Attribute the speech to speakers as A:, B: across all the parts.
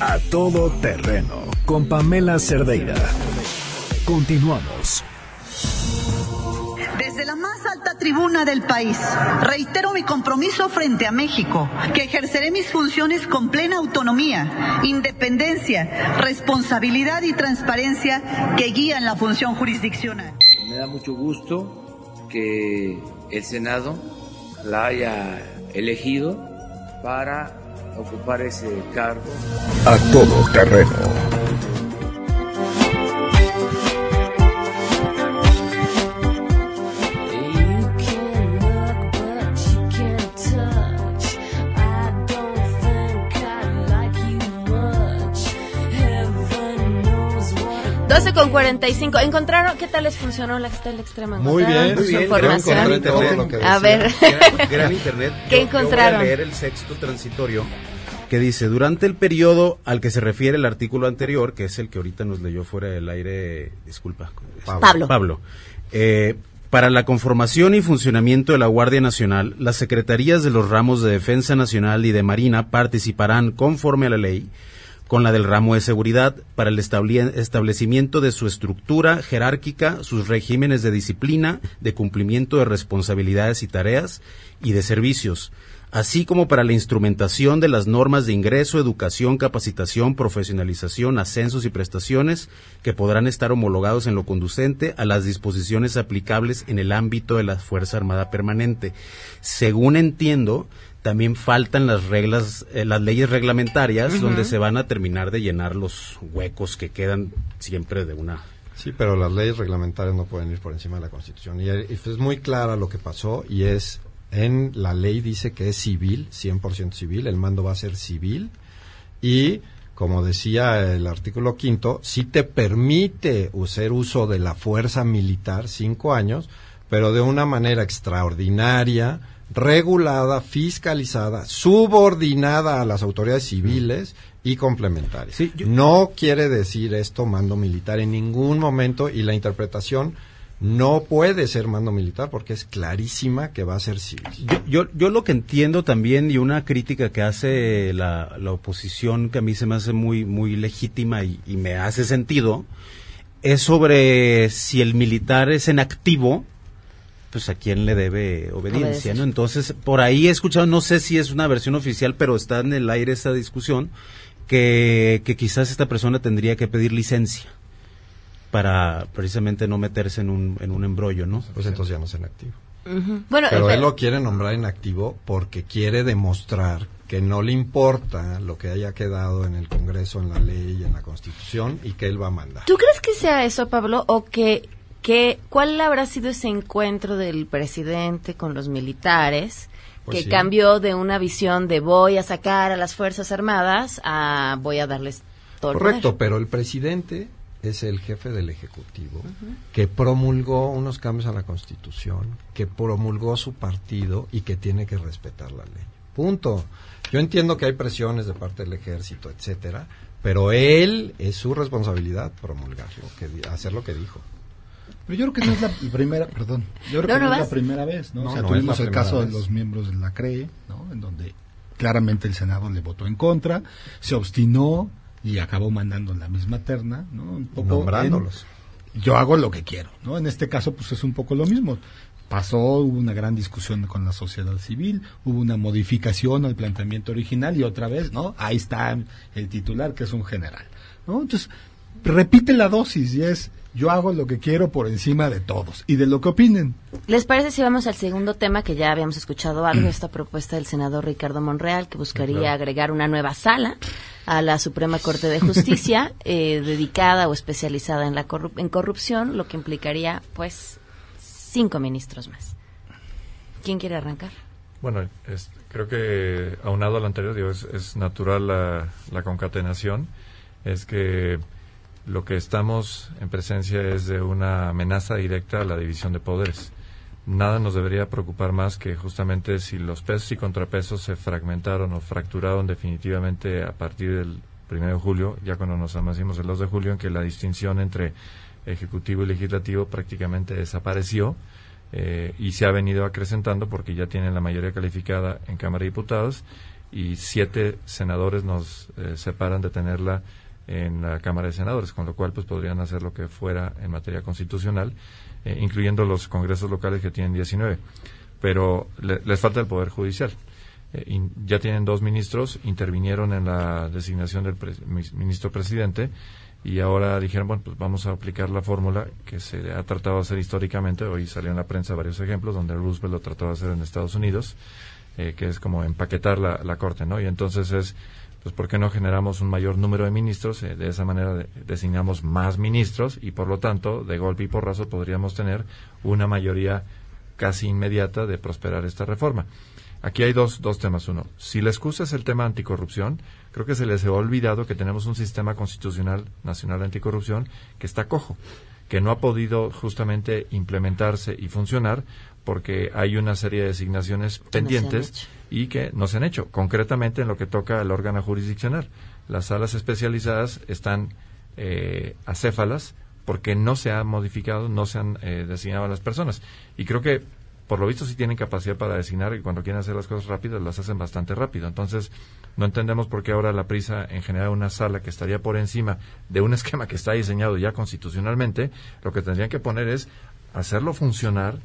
A: A todo terreno con Pamela Cerdeira. Continuamos.
B: Desde la más alta tribuna del país, reitero mi compromiso frente a México, que ejerceré mis funciones con plena autonomía, independencia, responsabilidad y transparencia que guían la función jurisdiccional.
C: Me da mucho gusto que el Senado la haya elegido para ocupar ese cargo.
A: A todo terreno.
D: Con 45. ¿Encontraron qué tal les funcionó la que extrema?
E: Muy bien, muy bien.
D: Información? a ver.
E: Gran, internet.
D: ¿Qué encontraron?
E: voy a leer el sexto transitorio que dice, durante el periodo al que se refiere el artículo anterior, que es el que ahorita nos leyó fuera del aire, disculpa.
D: Pablo.
E: Pablo. Eh, para la conformación y funcionamiento de la Guardia Nacional, las secretarías de los ramos de Defensa Nacional y de Marina participarán conforme a la ley con la del ramo de seguridad para el establecimiento de su estructura jerárquica, sus regímenes de disciplina, de cumplimiento de responsabilidades y tareas y de servicios, así como para la instrumentación de las normas de ingreso, educación, capacitación, profesionalización, ascensos y prestaciones que podrán estar homologados en lo conducente a las disposiciones aplicables en el ámbito de la Fuerza Armada Permanente. Según entiendo, también faltan las reglas, eh, las leyes reglamentarias donde se van a terminar de llenar los huecos que quedan siempre de una.
F: Sí, pero las leyes reglamentarias no pueden ir por encima de la Constitución. Y es muy clara lo que pasó y es, en la ley dice que es civil, 100% civil, el mando va a ser civil y como decía el artículo quinto, sí te permite hacer uso de la fuerza militar cinco años, pero de una manera extraordinaria, regulada, fiscalizada, subordinada a las autoridades civiles y complementarias. No quiere decir esto mando militar en ningún momento y la interpretación no puede ser mando militar porque es clarísima que va a ser civil.
E: Yo, yo, lo que entiendo también y una crítica que hace la, la oposición que a mí se me hace muy, muy legítima y, y me hace sentido es sobre si el militar es en activo pues a quién le debe obediencia, ¿no? Entonces, por ahí he escuchado, no sé si es una versión oficial, pero está en el aire esa discusión, que, que quizás esta persona tendría que pedir licencia para precisamente no meterse en un, en un embrollo, ¿no?
F: Pues entonces ya no es en activo.
D: bueno,
F: pero él lo quiere nombrar en activo porque quiere demostrar que no le importa lo que haya quedado en el Congreso, en la ley, en la Constitución y que él va a mandar.
D: ¿Tú crees que sea eso, Pablo, o que ¿Qué, ¿Cuál habrá sido ese encuentro del presidente con los militares pues que cambió de una visión de voy a sacar a las Fuerzas Armadas a voy a darles todo
F: Correcto, pero el presidente es el jefe del Ejecutivo que promulgó unos cambios a la Constitución, que promulgó su partido y que tiene que respetar la ley. Punto. Yo entiendo que hay presiones de parte del ejército, etcétera, pero él es su responsabilidad promulgarlo, que, hacer lo que dijo.
G: Pero yo creo que no es la primera, perdón, yo creo que no, es la primera vez, ¿no? o sea, tuvimos el caso de los miembros de la CRE, ¿no? En donde claramente el Senado le votó en contra, se obstinó y acabó mandando la misma terna, ¿no? Un
F: poco Nombrándolos.
G: yo hago lo que quiero, ¿no? En este caso, pues es un poco lo mismo. Pasó, hubo una gran discusión con la sociedad civil, hubo una modificación al planteamiento original y otra vez, ¿no? Ahí está el titular, que es un general, ¿no? Entonces, repite la dosis y es yo hago lo que quiero por encima de todos y de lo que opinen.
D: ¿Les parece si vamos al segundo tema que ya habíamos escuchado algo, esta propuesta del senador Ricardo Monreal que buscaría agregar una nueva sala a la Suprema Corte de Justicia eh, dedicada o especializada en la en corrupción, lo que implicaría pues cinco ministros más. ¿Quién quiere arrancar?
H: Bueno, creo que aunado al anterior, digo, es, es natural la, la concatenación. Es que lo que estamos en presencia es de una amenaza directa a la división de poderes. Nada nos debería preocupar más que justamente si los pesos y contrapesos se fragmentaron o fracturaron definitivamente a partir del 1 de julio, ya cuando nos amanecimos el 2 de julio, en que la distinción entre ejecutivo y legislativo prácticamente desapareció eh, y se ha venido acrecentando porque ya tienen la mayoría calificada en Cámara de Diputados y siete senadores nos eh, separan de tenerla en la Cámara de Senadores, con lo cual pues podrían hacer lo que fuera en materia constitucional, eh, incluyendo los congresos locales que tienen 19. Pero les falta el Poder Judicial. Eh, ya tienen dos ministros, intervinieron en la designación del ministro presidente y ahora dijeron, bueno, pues vamos a aplicar la fórmula que se ha tratado de hacer históricamente. Hoy salió en la prensa varios ejemplos donde Roosevelt lo trató de hacer en Estados Unidos, eh, que es como empaquetar la, la, corte, ¿no? Y entonces es, pues, ¿por qué no generamos un mayor número de ministros? Eh, de esa manera designamos más ministros y, por lo tanto, de golpe y porrazo podríamos tener una mayoría casi inmediata de prosperar esta reforma. Aquí hay dos, dos temas. Uno, si la excusa es el tema anticorrupción, creo que se les ha olvidado que tenemos un sistema constitucional nacional de anticorrupción que está cojo, que no ha podido justamente implementarse y funcionar porque hay una serie de designaciones pendientes y que no se han hecho, concretamente en lo que toca al órgano jurisdiccional. Las salas especializadas están eh, acéfalas porque no se ha modificado, no se han eh, designado a las personas. Y creo que por lo visto sí tienen capacidad para designar y cuando quieren hacer las cosas rápidas las hacen bastante rápido. Entonces, no entendemos por qué ahora la prisa en generar una sala que estaría por encima de un esquema que está diseñado ya constitucionalmente, lo que tendrían que poner es hacerlo funcionar,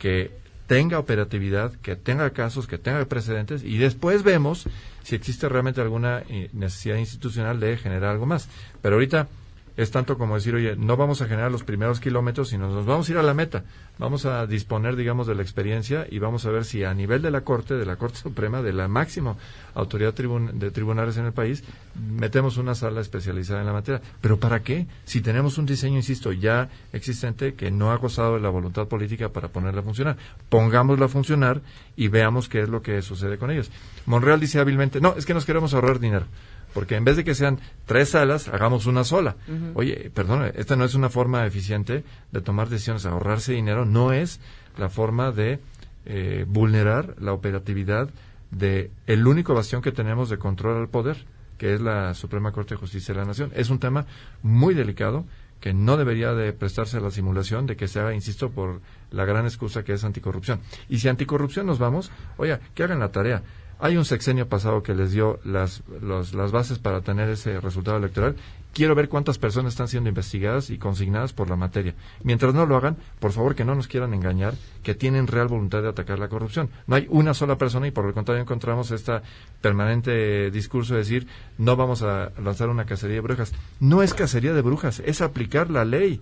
H: que tenga operatividad, que tenga casos, que tenga precedentes y después vemos si existe realmente alguna eh, necesidad institucional de generar algo más. Pero ahorita es tanto como decir, oye, no vamos a generar los primeros kilómetros, sino nos vamos a ir a la meta. Vamos a disponer, digamos, de la experiencia y vamos a ver si a nivel de la Corte, de la Corte Suprema, de la máxima autoridad de tribunales en el país, metemos una sala especializada en la materia. ¿Pero para qué? Si tenemos un diseño, insisto, ya existente que no ha gozado de la voluntad política para ponerla a funcionar. Pongámosla a funcionar y veamos qué es lo que sucede con ellos. Monreal dice hábilmente, no, es que nos queremos ahorrar dinero porque en vez de que sean tres salas, hagamos una sola. Oye, perdón, esta no es una forma eficiente de tomar decisiones, ahorrarse dinero no es la forma de eh, vulnerar la operatividad de el único bastión que tenemos de control al poder, que es la Suprema Corte de Justicia de la Nación. Es un tema muy delicado que no debería de prestarse a la simulación de que se haga, insisto, por la gran excusa que es anticorrupción. Y si anticorrupción nos vamos, oye, que hagan la tarea. Hay un sexenio pasado que les dio las, las bases para tener ese resultado electoral. Quiero ver cuántas personas están siendo investigadas y consignadas por la materia. Mientras no lo hagan, por favor que no nos quieran engañar, que tienen real voluntad de atacar la corrupción. No hay una sola persona y por el contrario encontramos este permanente discurso de decir no vamos a lanzar una cacería de brujas. No es cacería de brujas, es aplicar la ley.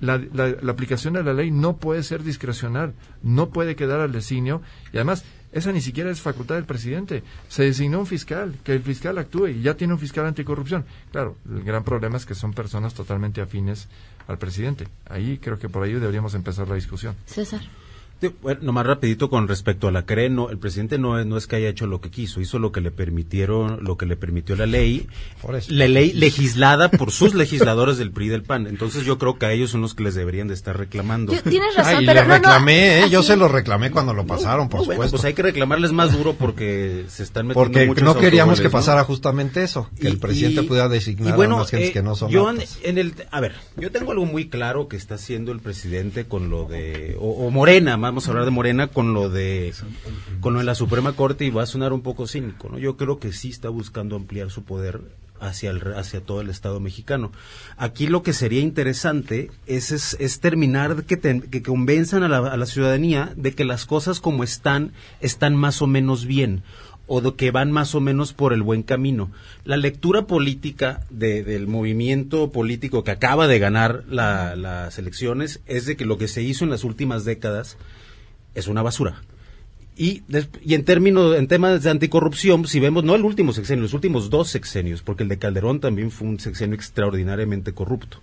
H: la, la aplicación de la ley no puede ser discrecional, no puede quedar al designio y además esa ni siquiera es facultad del presidente. Se designó un fiscal, que el fiscal actúe y ya tiene un fiscal anticorrupción. Claro, el gran problema es que son personas totalmente afines al presidente. Ahí creo que por ahí deberíamos empezar la discusión.
D: César.
E: Bueno, nomás rapidito con respecto a la CRE, no, el presidente no, no es que haya hecho lo que quiso, hizo lo que le permitieron, lo que le permitió la ley, la ley legislada por sus legisladores del PRI y del PAN. Entonces yo creo que a ellos son los que les deberían de estar reclamando.
D: Tienes razón, pero
F: no, reclamé, ¿eh? yo se lo reclamé cuando lo pasaron, por supuesto.
E: pues hay que reclamarles más duro porque se están metiendo
F: Porque no queríamos que pasara justamente eso, que el presidente pudiera designar a unas gentes eh, que no son
E: yo en, el, a ver, yo tengo algo muy claro que está haciendo el presidente con lo de, o, o Morena, más vamos a hablar de Morena con lo de con lo de la Suprema Corte y va a sonar un poco cínico, ¿no? Yo creo que sí está buscando ampliar su poder hacia el, hacia todo el Estado mexicano. Aquí lo que sería interesante es, es, terminar que, que convenzan a la, a la ciudadanía de que las cosas como están están más o menos bien o de que van más o menos por el buen camino. La lectura política del movimiento político que acaba de ganar las elecciones es de que lo que se hizo en las últimas décadas es una basura. Y, y en términos, en temas de anticorrupción, si vemos, no el último sexenio, los últimos dos sexenios, porque el de Calderón también fue un sexenio extraordinariamente corrupto.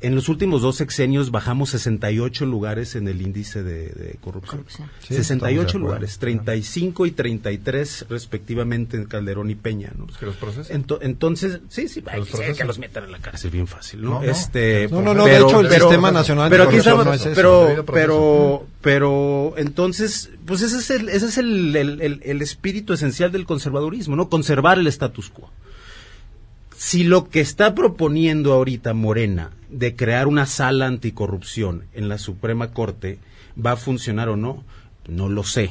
E: En los últimos dos sexenios bajamos 68 lugares en el índice de, corrupción. 68 lugares, 35 y 33 respectivamente en Calderón y Peña. ¿no?
H: que los
E: entonces, sí, sí, que los metan en la cárcel, bien fácil. No, este,
F: no, no, de hecho el sistema nacional
E: pero aquí no es eso. Pero, pero, pero, entonces, pues ese es, el, ese es el, el, el espíritu esencial del conservadurismo, ¿no? Conservar el status quo si lo que está proponiendo ahorita Morena de crear una sala anticorrupción en la Suprema Corte va a funcionar o no, no lo sé.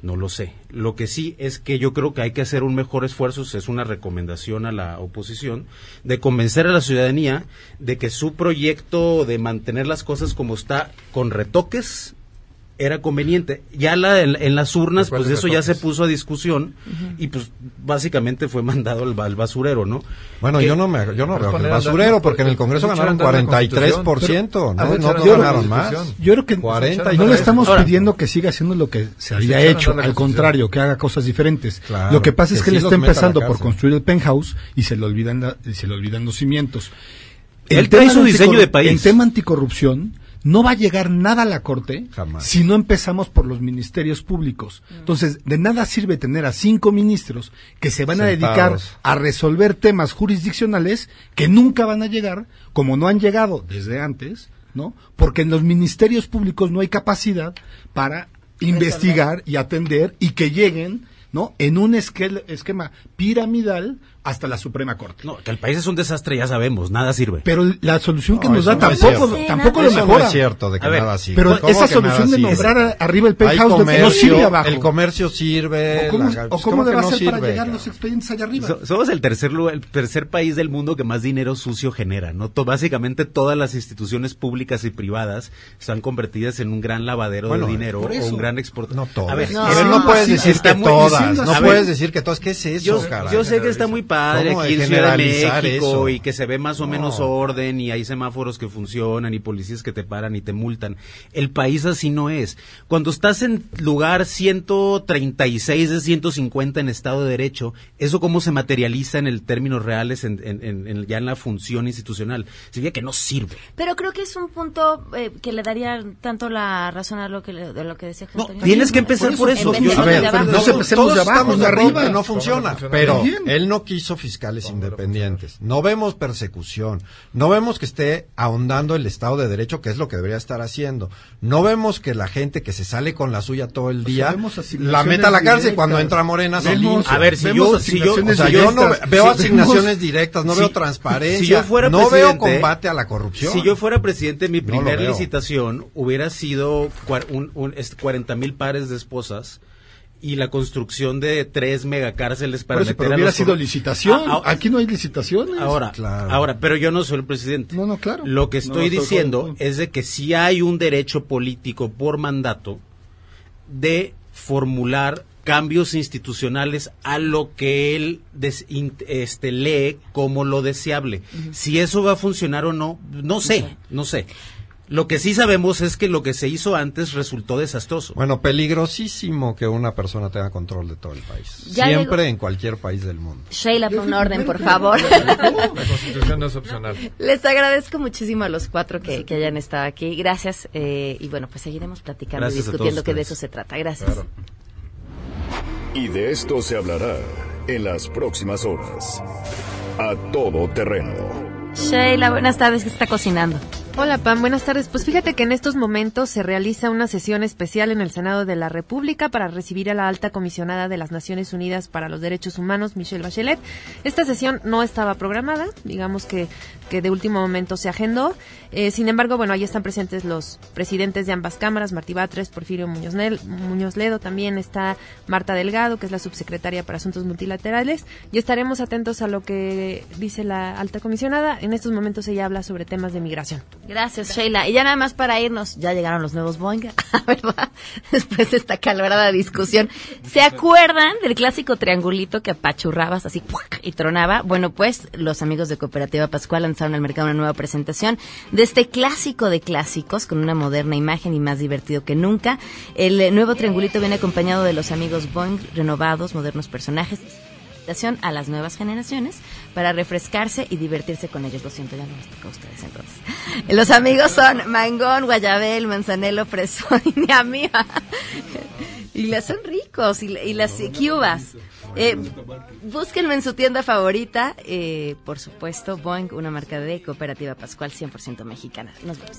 E: No lo sé. Lo que sí es que yo creo que hay que hacer un mejor esfuerzo, es una recomendación a la oposición, de convencer a la ciudadanía de que su proyecto de mantener las cosas como está, con retoques, era conveniente. Ya la, en, las urnas, pues eso ya se puso a discusión y pues básicamente fue mandado al, basurero, ¿no?
F: Bueno, yo no me yo no veo que el basurero, porque en el Congreso ganaron 43%, no, no ganaron más.
G: Yo creo que no le estamos pidiendo que siga haciendo lo que se había hecho, al contrario, que haga cosas diferentes. lo que pasa es que, él está empezando por construir el penthouse y se le olvidan, se le olvidan los cimientos.
E: Él trae su diseño de país.
G: En tema anticorrupción, no va a llegar nada a la Corte si no empezamos por los ministerios públicos. Mm. Entonces, de nada sirve tener a cinco ministros que se van a dedicar a resolver temas jurisdiccionales que nunca van a llegar, como no han llegado desde antes, ¿no? Porque en los ministerios públicos no hay capacidad para investigar y atender y que lleguen ¿no? En un esquema piramidal hasta la Suprema Corte.
E: No, que el país es un desastre, ya sabemos, nada sirve.
G: Pero la solución que nos da tampoco, tampoco lo mejora.
F: No es cierto de que nada sirve.
G: Pero esa solución de nombrar arriba el penthouse
F: no sirve abajo. El comercio sirve.
G: ¿O cómo, o cómo debe ser para llegar los expedientes allá arriba?
E: somos el tercer, el tercer país del mundo que más dinero sucio genera, ¿no? básicamente todas las instituciones públicas y privadas están convertidas en un gran lavadero de dinero o un gran exportador.
F: No todas. A ver, no, puedes decir que todas. No puedes decir que todas. ¿Qué es eso,
E: Yo sé que está muy padre aquí en Ciudad de México y que se ve más o menos orden y hay semáforos que funcionan y policías que te paran y te multan. El país así no es. Cuando estás en lugar 136 de 150 en Estado de Derecho, ¿eso cómo se materializa en el términos reales en, en, ya en la función institucional? Significa que no sirve.
D: Pero creo que es un punto eh, que le daría tanto la razón a lo que, de lo que decía
E: no, Tienes que empezar por eso.
F: a ver, no empecemos de abajo, de arriba. No funciona, pero él no quiso fiscal independientes. No vemos persecución. No vemos que esté ahondando el Estado de Derecho, que es lo que debería estar haciendo. No vemos que la gente que se sale con la suya todo el pues día la meta a la cárcel cuando entra Morena se
E: A ver, si yo, si yo,
F: no veo asignaciones directas, no veo transparencia, fuera no veo combate a la corrupción.
E: Si yo fuera presidente, mi primera licitación hubiera sido un, un, 40 mil pares de esposas y la construcción de tres megacárceles para meter
G: pero hubiera sido licitación. Ah, ah, Aquí no hay licitaciones.
E: Ahora, ahora, pero yo no soy el presidente.
G: No, no, claro.
E: Lo que estoy diciendo es de que si hay un derecho político por mandato de formular cambios institucionales a lo que él este, lee como lo deseable. Si eso va a funcionar o no, no sé, no sé. Lo que sí sabemos es que lo que se hizo antes resultó desastroso.
F: Bueno, peligrosísimo que una persona tenga control de todo el país. Siempre en cualquier país del mundo.
D: Sheila, un orden, por favor.
H: La constitución no es opcional.
D: Les agradezco muchísimo a los cuatro que, hayan estado aquí. Gracias. Eh, y bueno, pues seguiremos platicando y discutiendo que de eso se trata. Gracias.
A: Y de esto se hablará en las próximas horas. A todo terreno.
D: Sheila, buenas tardes. ¿Qué está cocinando?
I: Hola Pam, buenas tardes. Pues fíjate que en estos momentos se realiza una sesión especial en el Senado de la República para recibir a la alta comisionada de las Naciones Unidas para los Derechos Humanos, Michelle Bachelet. Esta sesión no estaba programada, digamos que, que de último momento se agendó. Eh, sin embargo, bueno, ahí están presentes los presidentes de ambas cámaras, Martí Batres, Porfirio Muñoz, Muñoz Ledo, también está Marta Delgado, que es la subsecretaria para Asuntos Multilaterales, y estaremos atentos a lo que dice la alta comisionada. En estos momentos ella habla sobre temas de migración.
D: Gracias, Sheila. Y ya nada más para irnos, ya llegaron los nuevos Boeing, ¿verdad? Después de esta calorada discusión. ¿Se acuerdan del clásico triangulito que apachurrabas así y tronaba? Bueno, pues los amigos de Cooperativa Pascual lanzaron al mercado una nueva presentación de este clásico de clásicos con una moderna imagen y más divertido que nunca. El nuevo triangulito viene acompañado de los amigos Boeing renovados, modernos personajes a las nuevas generaciones para refrescarse y divertirse con ellos. Lo siento, ya no les toca a ustedes entonces. Los amigos son Mangón, Guayabel, Manzanelo, Fresón y Niamía. Y las son ricos y, las cubas. Eh, búsquenlo en su tienda favorita. Eh, por supuesto, Boeing, una marca de Cooperativa Pascual 100% mexicana. Nos vemos.